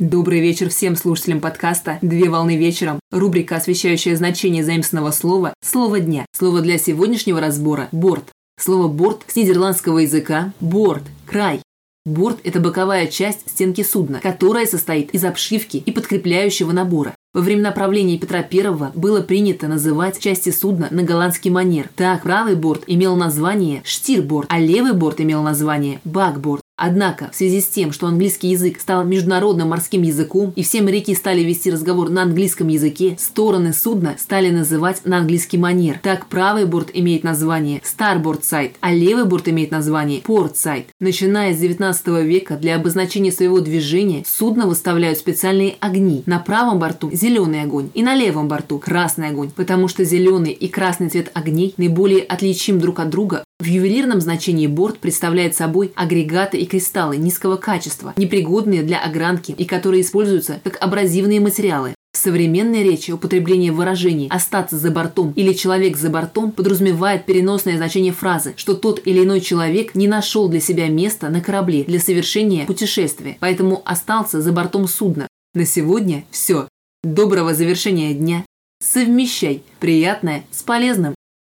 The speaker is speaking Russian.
Добрый вечер всем слушателям подкаста «Две волны вечером». Рубрика, освещающая значение заимственного слова «Слово дня». Слово для сегодняшнего разбора – «борт». Слово «борт» с нидерландского языка – «борт», «край». Борт – это боковая часть стенки судна, которая состоит из обшивки и подкрепляющего набора. Во времена правления Петра I было принято называть части судна на голландский манер. Так, правый борт имел название штирборд, а левый борт имел название бакборд. Однако, в связи с тем, что английский язык стал международным морским языком, и все моряки стали вести разговор на английском языке, стороны судна стали называть на английский манер. Так, правый борт имеет название Starboard Side, а левый борт имеет название Port Side. Начиная с 19 века, для обозначения своего движения судно выставляют специальные огни. На правом борту зеленый огонь и на левом борту красный огонь, потому что зеленый и красный цвет огней наиболее отличим друг от друга в ювелирном значении борт представляет собой агрегаты и кристаллы низкого качества, непригодные для огранки и которые используются как абразивные материалы. В современной речи употребление выражений «остаться за бортом» или «человек за бортом» подразумевает переносное значение фразы, что тот или иной человек не нашел для себя места на корабле для совершения путешествия, поэтому остался за бортом судна. На сегодня все. Доброго завершения дня. Совмещай приятное с полезным.